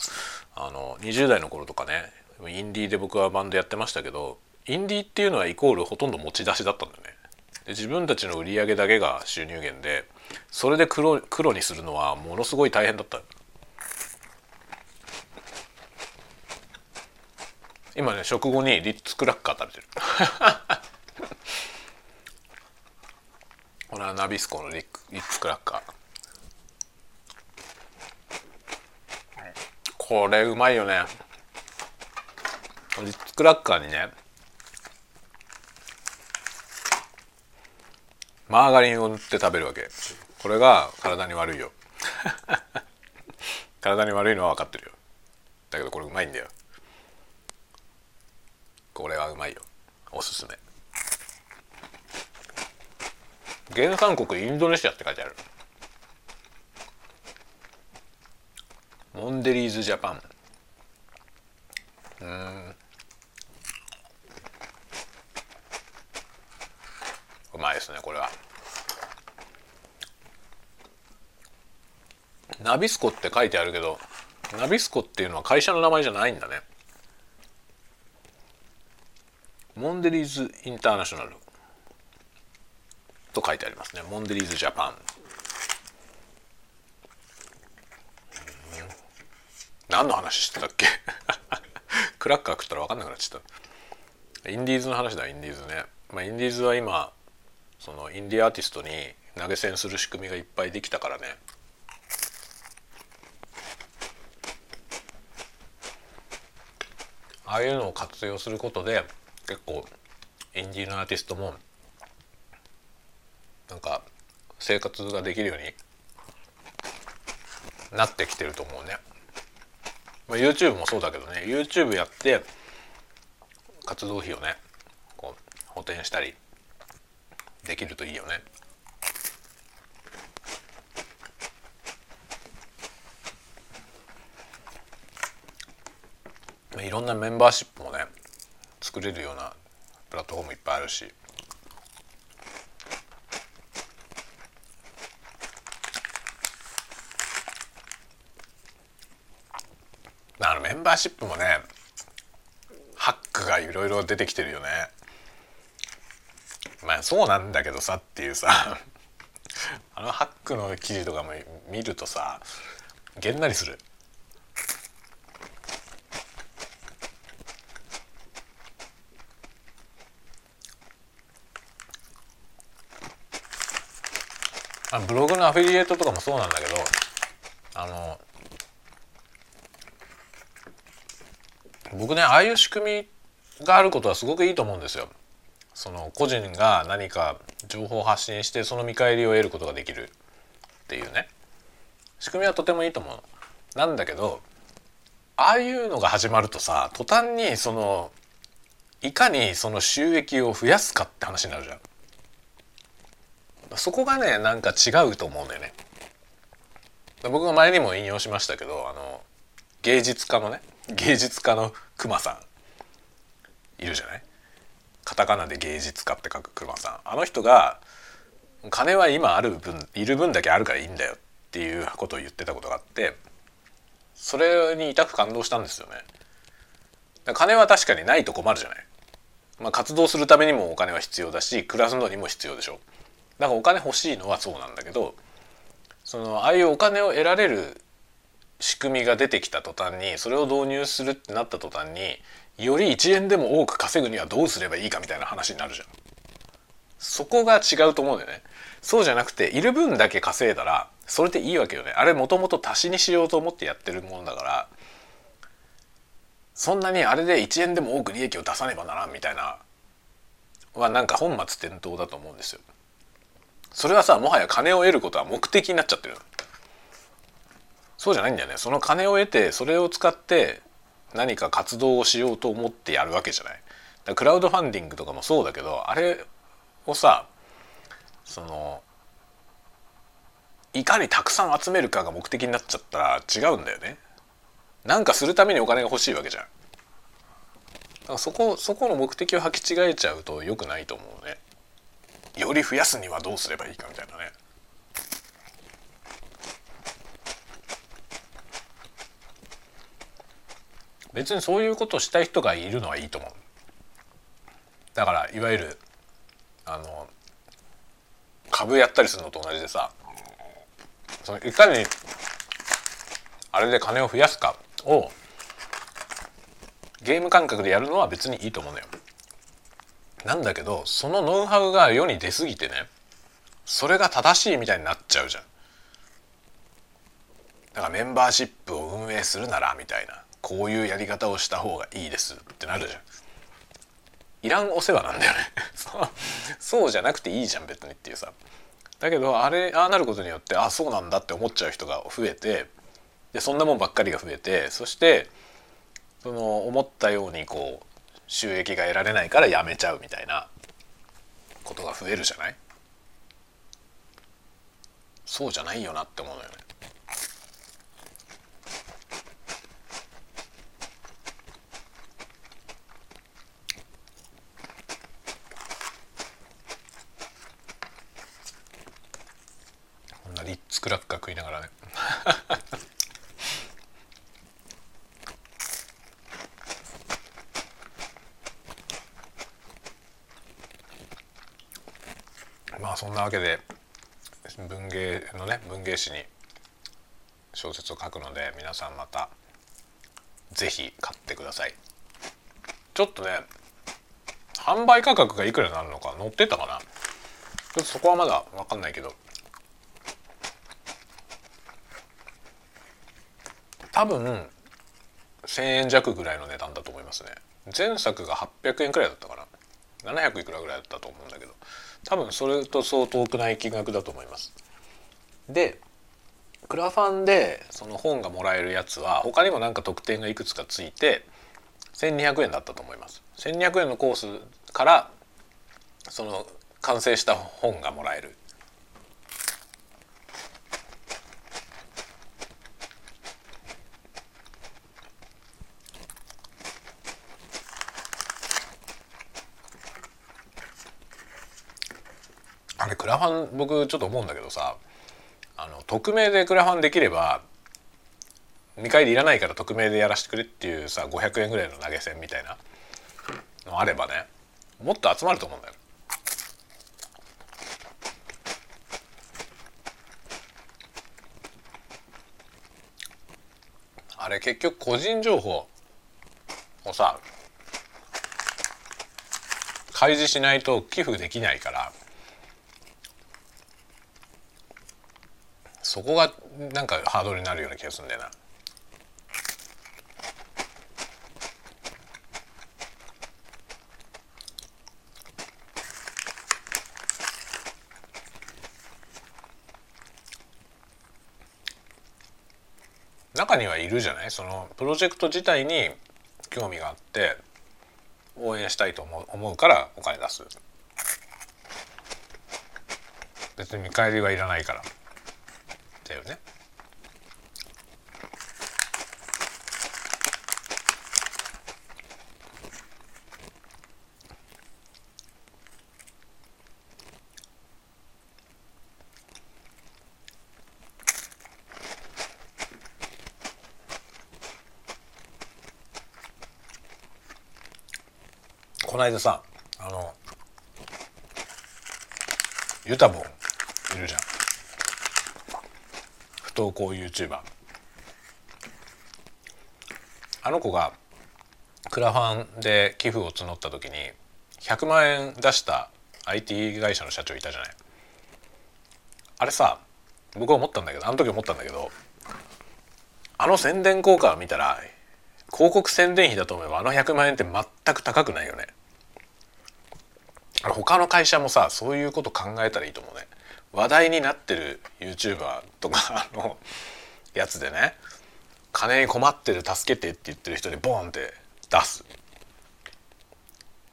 あの20代の頃とかねインディーで僕はバンドやってましたけどインディーっていうのはイコールほとんど持ち出しだったんだよね。で自分たちの売り上げだけが収入源でそれで黒黒にするのはものすごい大変だった。今ね食後にリッツクラッカー食べてる。これはナビスコのリッリッツクラッカー。これうまいよね。リッツクラッカーにねマーガリンを塗って食べるわけ。これが体に悪いよ。体に悪いのは分かってるよ。だけどこれうまいんだよ。これはうまいよ。おすすめ。原産国インドネシアって書いてある。モンデリーズジャパン。うん。うまいですねこれは。ナビスコって書いてあるけどナビスコっていうのは会社の名前じゃないんだね。モンデリーズ・インターナショナルと書いてありますね。モンデリーズ・ジャパン。何の話してたっけ？クラッカー食ったら分かんなくなっちゃった。インディーズの話だインディーズね。まあインディーズは今そのインディーアーティストに投げ銭する仕組みがいっぱいできたからね。ああいうのを活用することで結構インディーのアーティストもなんか生活ができるようになってきてると思うね。まあ、YouTube もそうだけどね YouTube やって活動費をねこう補填したりできるといいよね。いろんなメンバーシップもね作れるようなプラットフォームいっぱいあるしあのメンバーシップもねハックがいろいろ出てきてるよねまあそうなんだけどさっていうさあのハックの記事とかも見るとさげんなりする。あブログのアフィリエイトとかもそうなんだけどあの僕ねああいう仕組みがあることはすごくいいと思うんですよ。その個人が何か情報を発信してその見返りを得ることができるっていうね仕組みはとてもいいと思うなんだけどああいうのが始まるとさ途端にそのいかにその収益を増やすかって話になるじゃん。そこがねなんか違うと思うんだよね。僕が前にも引用しましたけどあの芸術家のね芸術家のクマさん。いるじゃない？カタカナで芸術家って書くクマさん。あの人が金は今ある分いる分だけあるからいいんだよっていうことを言ってたことがあってそれに痛く感動したんですよね。金は確かにないと困るじゃない、まあ、活動するためにもお金は必要だし暮らすのにも必要でしょ。だからお金欲しいのはそうなんだけどそのああいうお金を得られる仕組みが出てきた途端にそれを導入するってなった途端により1円でも多く稼ぐにはどうすればいいかみたいな話になるじゃん。そこが違うと思うんだよね。そうじゃなくている分だけ稼いだらそれでいいわけよね。あれもともと足しにしようと思ってやってるものだからそんなにあれで1円でも多く利益を出さねばならんみたいなはなんか本末転倒だと思うんですよ。それはさもはや金を得ることは目的になっちゃってるそうじゃないんだよね。その金を得てそれを使って何か活動をしようと思ってやるわけじゃない。だクラウドファンディングとかもそうだけどあれをさそのいかにたくさん集めるかが目的になっちゃったら違うんだよね。なんかするためにお金が欲しいわけじゃん。だからそこそこの目的を履き違えちゃうと良くないと思うね。より増やすにはどうすればいいかみたいなね別にそういうことをしたい人がいるのはいいと思うだからいわゆるあの株やったりするのと同じでさそのいかにあれで金を増やすかをゲーム感覚でやるのは別にいいと思うのよ。なんだけどそのノウハウが世に出過ぎてねそれが正しいみたいになっちゃうじゃん。だからメンバーシップを運営するならみたいなこういうやり方をした方がいいですってなるじゃん。いらんお世話なんだよね そうじゃなくていいじゃん別にっていうさだけどあれああなることによってあそうなんだって思っちゃう人が増えてでそんなもんばっかりが増えてそしてその思ったようにこう収益が得られないからやめちゃうみたいなことが増えるじゃない？そうじゃないよなって思うのよね。こんなリッツクラッカー食いながらねまあそんなわけで文芸のね文芸誌に小説を書くので皆さんまた是非買ってください。ちょっとね販売価格がいくらになるのか載ってたかな？ちょっとそこはまだ分かんないけど。多分1,000円弱ぐらいの値段だと思いますね。前作が800円くらいだったかな？700いくらぐらいだったと思うんだ多分それとそう遠くない金額だと思います。でクラファンでその本がもらえるやつは他にもなんか特典がいくつかついて1200円だったと思います。1200円のコースからその完成した本がもらえる。ラファン僕ちょっと思うんだけどさあの匿名でクラファンできれば見返りいらないから匿名でやらせてくれっていうさ500円ぐらいの投げ銭みたいなのあればねもっと集まると思うんだよ。あれ結局個人情報をさ開示しないと寄付できないからそこがなんかハードルになるような気がするんだよな。中にはいるじゃない？そのプロジェクト自体に興味があって応援したいと思う思うからお金出す。別に見返りはいらないから。だよね。この間さあのユタボンいるじゃん。不登校 YouTuber あの子がクラファンで寄付を募った時に100万円出した IT 会社の社長いたじゃない。あれさ僕は思ったんだけどあの時思ったんだけどあの宣伝効果を見たら広告宣伝費だと思えばあの100万円って全く高くないよね。他の会社もさそういうこと考えたらいいと思うね。話題になってる YouTuber とかのやつでね金に困ってる助けてって言ってる人にボンって出す。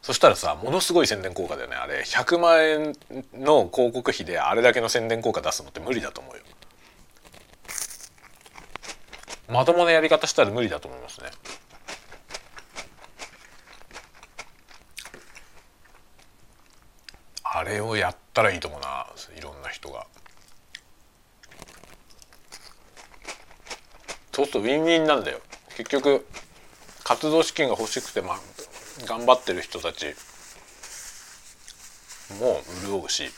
そしたらさものすごい宣伝効果だよね。あれ100万円の広告費であれだけの宣伝効果出すのって無理だと思うよ。まともなやり方したら無理だと思いますねあれをやったらいいと思うな。いろんな人が。そうするとウィンウィンなんだよ。結局活動資金が欲しくて、まあ、頑張ってる人たち。も潤うし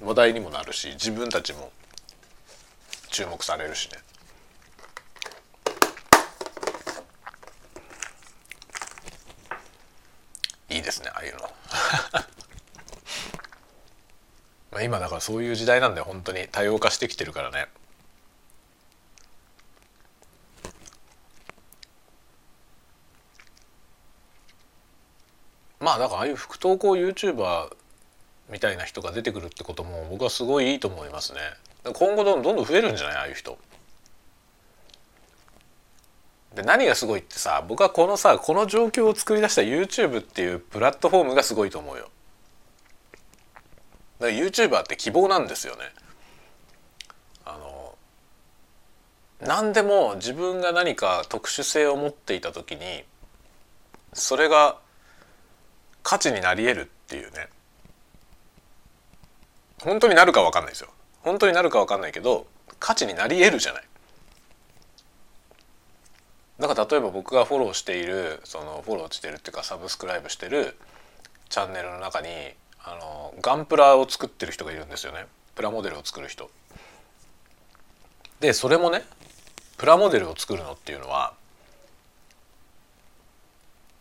話題にもなるし自分たちも注目されるしねいいですねああいうのまあ今だからそういう時代なんだよ本当に。多様化してきてるからね。まあだからああいう不登校 YouTuber みたいな人が出てくるってことも僕はすごいいいと思いますね。今後どんどんどん増えるんじゃないああいう人。で何がすごいってさ僕はこのさこの状況を作り出した YouTube っていうプラットフォームがすごいと思うよ。だから YouTuber って希望なんですよね。あの何でも自分が何か特殊性を持っていた時にそれが価値になり得るっていうね。本当になるか分かんないですよ。本当になるか分かんないけど価値になり得るじゃない。だから例えば僕がフォローしているそのフォローしてるっていうかサブスクライブしてるチャンネルの中にあのガンプラを作ってる人がいるんですよねプラモデルを作る人。でそれもねプラモデルを作るのっていうのは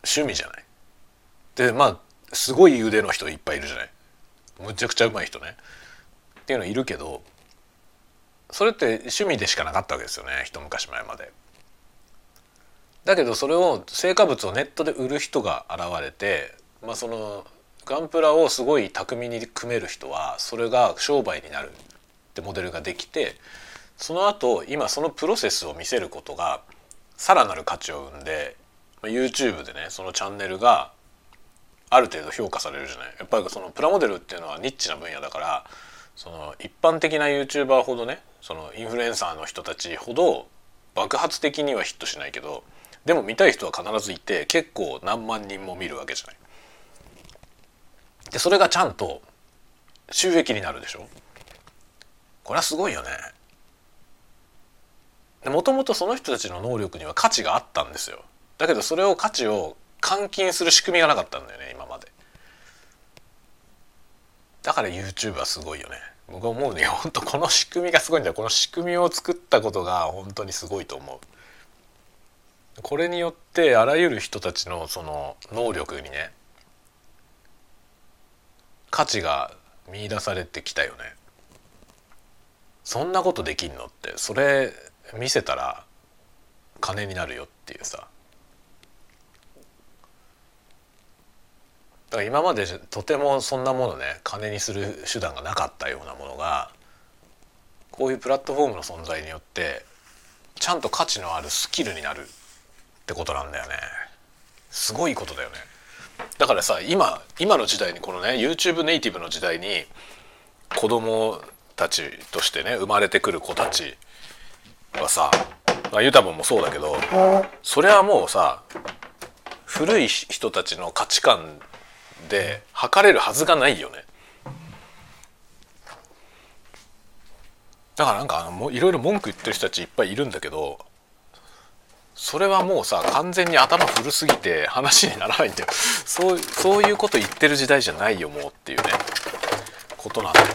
趣味じゃない。でまあすごい腕の人いっぱいいるじゃない。むちゃくちゃうまい人ね。っていうのいるけどそれって趣味でしかなかったわけですよね一昔前まで。だけどそれを成果物をネットで売る人が現れて、まあ、そのガンプラをすごい巧みに組める人はそれが商売になるってモデルができてその後今そのプロセスを見せることがさらなる価値を生んで YouTube でねそのチャンネルがある程度評価されるじゃないやっぱりそのプラモデルっていうのはニッチな分野だからその一般的な YouTuber ほどねそのインフルエンサーの人たちほど爆発的にはヒットしないけどでも見たい人は必ずいて結構何万人も見るわけじゃない。でそれがちゃんと収益になるでしょ？これはすごいよね。もともとその人たちの能力には価値があったんですよ。だけどそれを価値を換金する仕組みがなかったんだよね今まで。だから YouTube はすごいよね。僕は思うね本当この仕組みがすごいんだよ。この仕組みを作ったことが本当にすごいと思う。これによってあらゆる人たちのその能力にね価値が見出されてきたよね。そんなことできんのってそれ見せたら金になるよっていうさ。だから今までとてもそんなものね金にする手段がなかったようなものがこういうプラットフォームの存在によってちゃんと価値のあるスキルになるってことなんだよね。すごいことだよね。だからさ今今の時代にこのね YouTube ネイティブの時代に子供たちとしてね生まれてくる子たちはさ、まあ、ユタボンもそうだけどそれはもうさ古い人たちの価値観で測れるはずがないよね。だからなんかもいろいろ文句言ってる人たちいっぱいいるんだけどそれはもうさ完全に頭古すぎて話にならないんだよ。そうそういうこと言ってる時代じゃないよもうっていうね。ことなんだよね。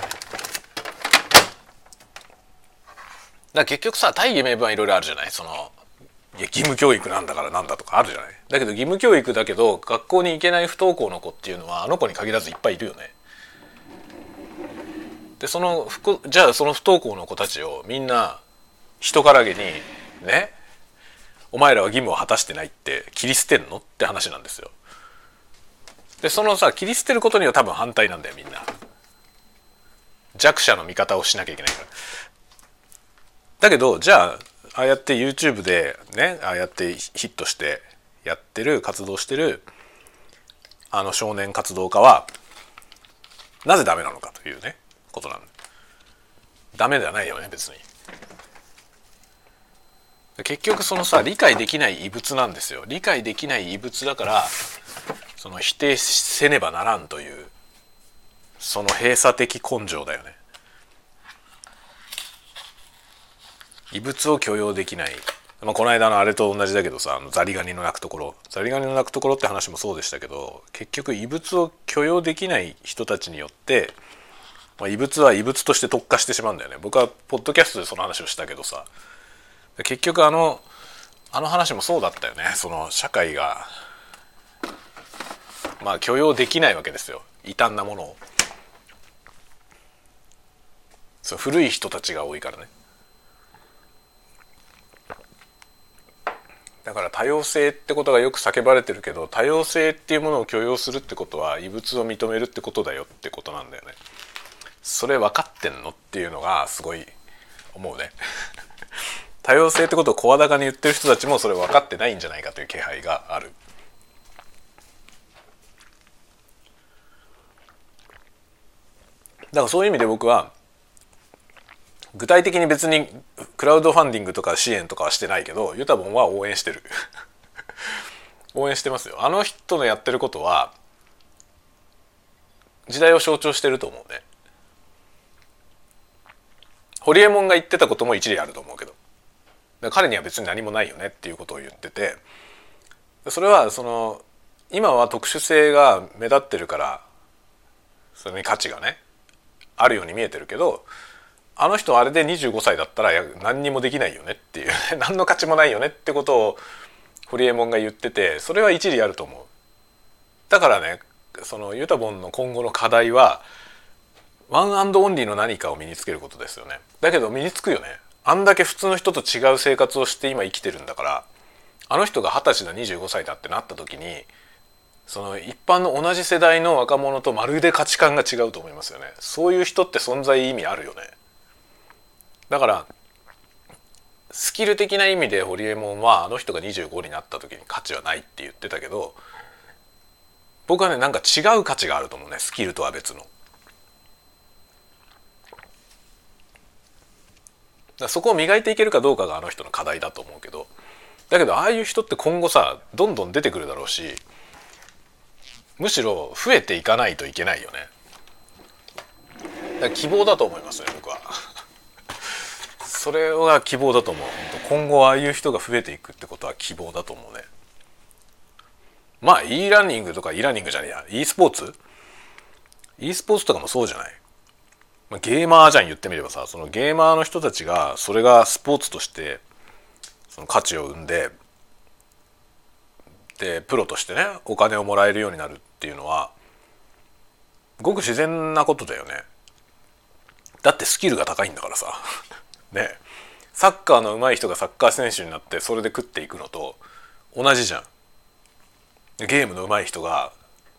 だ結局さ大義名分はいろいろあるじゃない？そのいや義務教育なんだからなんだとかあるじゃない？だけど義務教育だけど学校に行けない不登校の子っていうのはあの子に限らずいっぱいいるよね。でそのじゃあその不登校の子たちをみんな人からげにね？お前らは義務を果たしてないって切り捨てんの？って話なんですよ。でそのさ切り捨てることには多分反対なんだよみんな。弱者の味方をしなきゃいけないから。だけどじゃあああやって YouTube でねああやってヒットしてやってる活動してるあの少年活動家はなぜダメなのかというねことなんだ。ダメではないよね別に。結局そのさ理解できない異物なんですよ。理解できない異物だからその否定せねばならんというその閉鎖的根性だよね。異物を許容できない、まあ、この間のあれと同じだけどさザリガニの鳴くところ。ザリガニの鳴くところって話もそうでしたけど結局異物を許容できない人たちによって、まあ、異物は異物として特化してしまうんだよね。僕はポッドキャストでその話をしたけどさ結局あのあの話もそうだったよね。その社会がまあ許容できないわけですよ。異端なものを。そう古い人たちが多いからね。だから多様性ってことがよく叫ばれてるけど多様性っていうものを許容するってことは異物を認めるってことだよってことなんだよね。それ分かってんのっていうのがすごい思うね。多様性ってことを声高に言ってる人たちもそれ分かってないんじゃないかという気配がある。だからそういう意味で僕は具体的に別にクラウドファンディングとか支援とかはしてないけどユタボンは応援してる。応援してますよ。あの人のやってることは時代を象徴してると思うね。ホリエモンが言ってたことも一理あると思うけど。彼には別に何もないよねっていうことを言っててそれはその今は特殊性が目立ってるからそれに価値がねあるように見えてるけどあの人あれで25歳だったら何にもできないよねっていう 何の価値もないよねってことをホリエモンが言っててそれは一理あると思う。だからねそのユタボンの今後の課題はワンアンドオンリーの何かを身につけることですよね。だけど身につくよね。あんだけ普通の人と違う生活をして今生きてるんだからあの人が二十歳だ25歳だってなった時にその一般の同じ世代の若者とまるで価値観が違うと思いますよねそういう人って存在意味あるよねだからスキル的な意味でホリエモンはあの人が25になった時に価値はないって言ってたけど僕はねなんか違う価値があると思うねスキルとは別の。そこを磨いていけるかどうかがあの人の課題だと思うけどだけどああいう人って今後さどんどん出てくるだろうしむしろ増えていかないといけないよね。だ希望だと思いますね僕は。それが希望だと思う。今後ああいう人が増えていくってことは希望だと思うね。まあ e ラーニングとか e ラーニングじゃねえや。e スポーツ e スポーツとかもそうじゃない、まあ、ゲーマーじゃん言ってみればさそのゲーマーの人たちがそれがスポーツとしてその価値を生んででプロとしてねお金をもらえるようになるっていうのはごく自然なことだよね。だってスキルが高いんだからさ。ね。サッカーの上手い人がサッカー選手になってそれで食っていくのと同じじゃん。ゲームの上手い人が、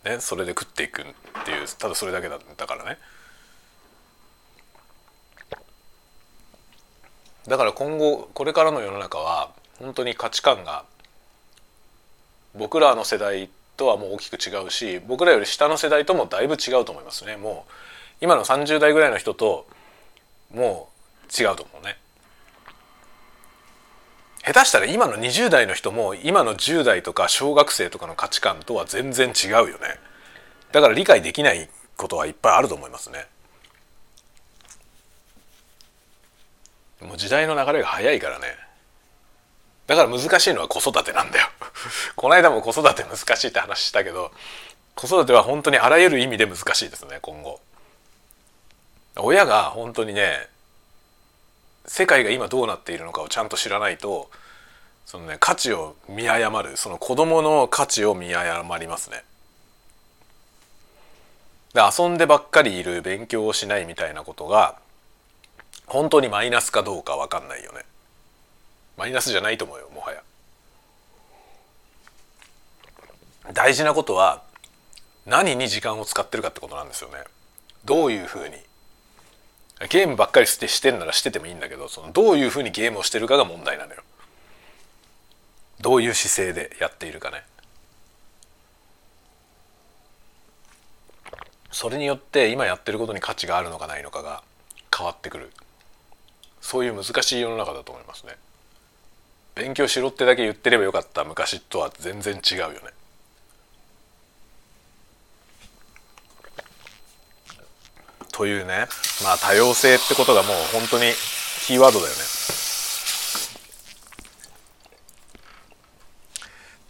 ね、それで食っていくっていうただそれだけだだからね。だから今後これからの世の中は本当に価値観が僕らの世代とはもう大きく違うし僕らより下の世代ともだいぶ違うと思いますね。もう今の30代ぐらいの人ともう違うと思うね。下手したら今の20代の人も今の10代とか小学生とかの価値観とは全然違うよね。だから理解できないことはいっぱいあると思いますね。もう時代の流れが早いからね。だから難しいのは子育てなんだよ。この間も子育て難しいって話したけど子育ては本当にあらゆる意味で難しいですね今後。親が本当にね世界が今どうなっているのかをちゃんと知らないとそのね価値を見誤るその子供の価値を見誤りますね。で遊んでばっかりいる勉強をしないみたいなことが本当にマイナスかどうか分かんないよね。マイナスじゃないと思うよもはや。大事なことは何に時間を使ってるかってことなんですよね。どういうふうにゲームばっかりしてしてんならしててもいいんだけどそのどういうふうにゲームをしてるかが問題なのよ。どういう姿勢でやっているかね。それによって今やってることに価値があるのかないのかが変わってくるそういう難しい世の中だと思いますね。勉強しろってだけ言ってればよかった昔とは全然違うよね。というねまあ多様性ってことがもう本当にキーワードだよね。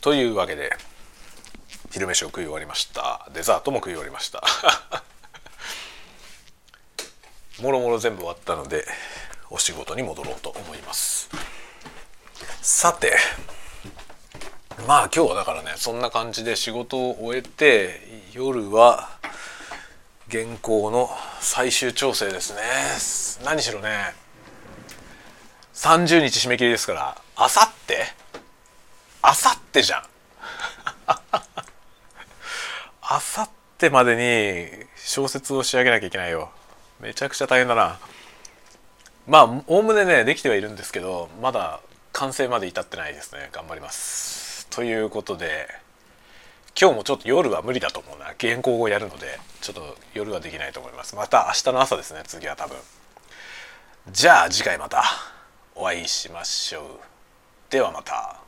というわけで昼飯を食い終わりましたデザートも食い終わりましたもろもろ全部終わったのでお仕事に戻ろうと思います。さてまあ今日はだからねそんな感じで仕事を終えて夜は原稿の最終調整ですね。何しろね30日締め切りですからあさってあさってじゃん。あさってまでに小説を仕上げなきゃいけないよ。めちゃくちゃ大変だな。まあおおむねねできてはいるんですけどまだ完成まで至ってないですね。頑張ります。ということで今日もちょっと夜は無理だと思うな。原稿をやるのでちょっと夜はできないと思います。また明日の朝ですね次は多分。じゃあ次回またお会いしましょう。ではまた。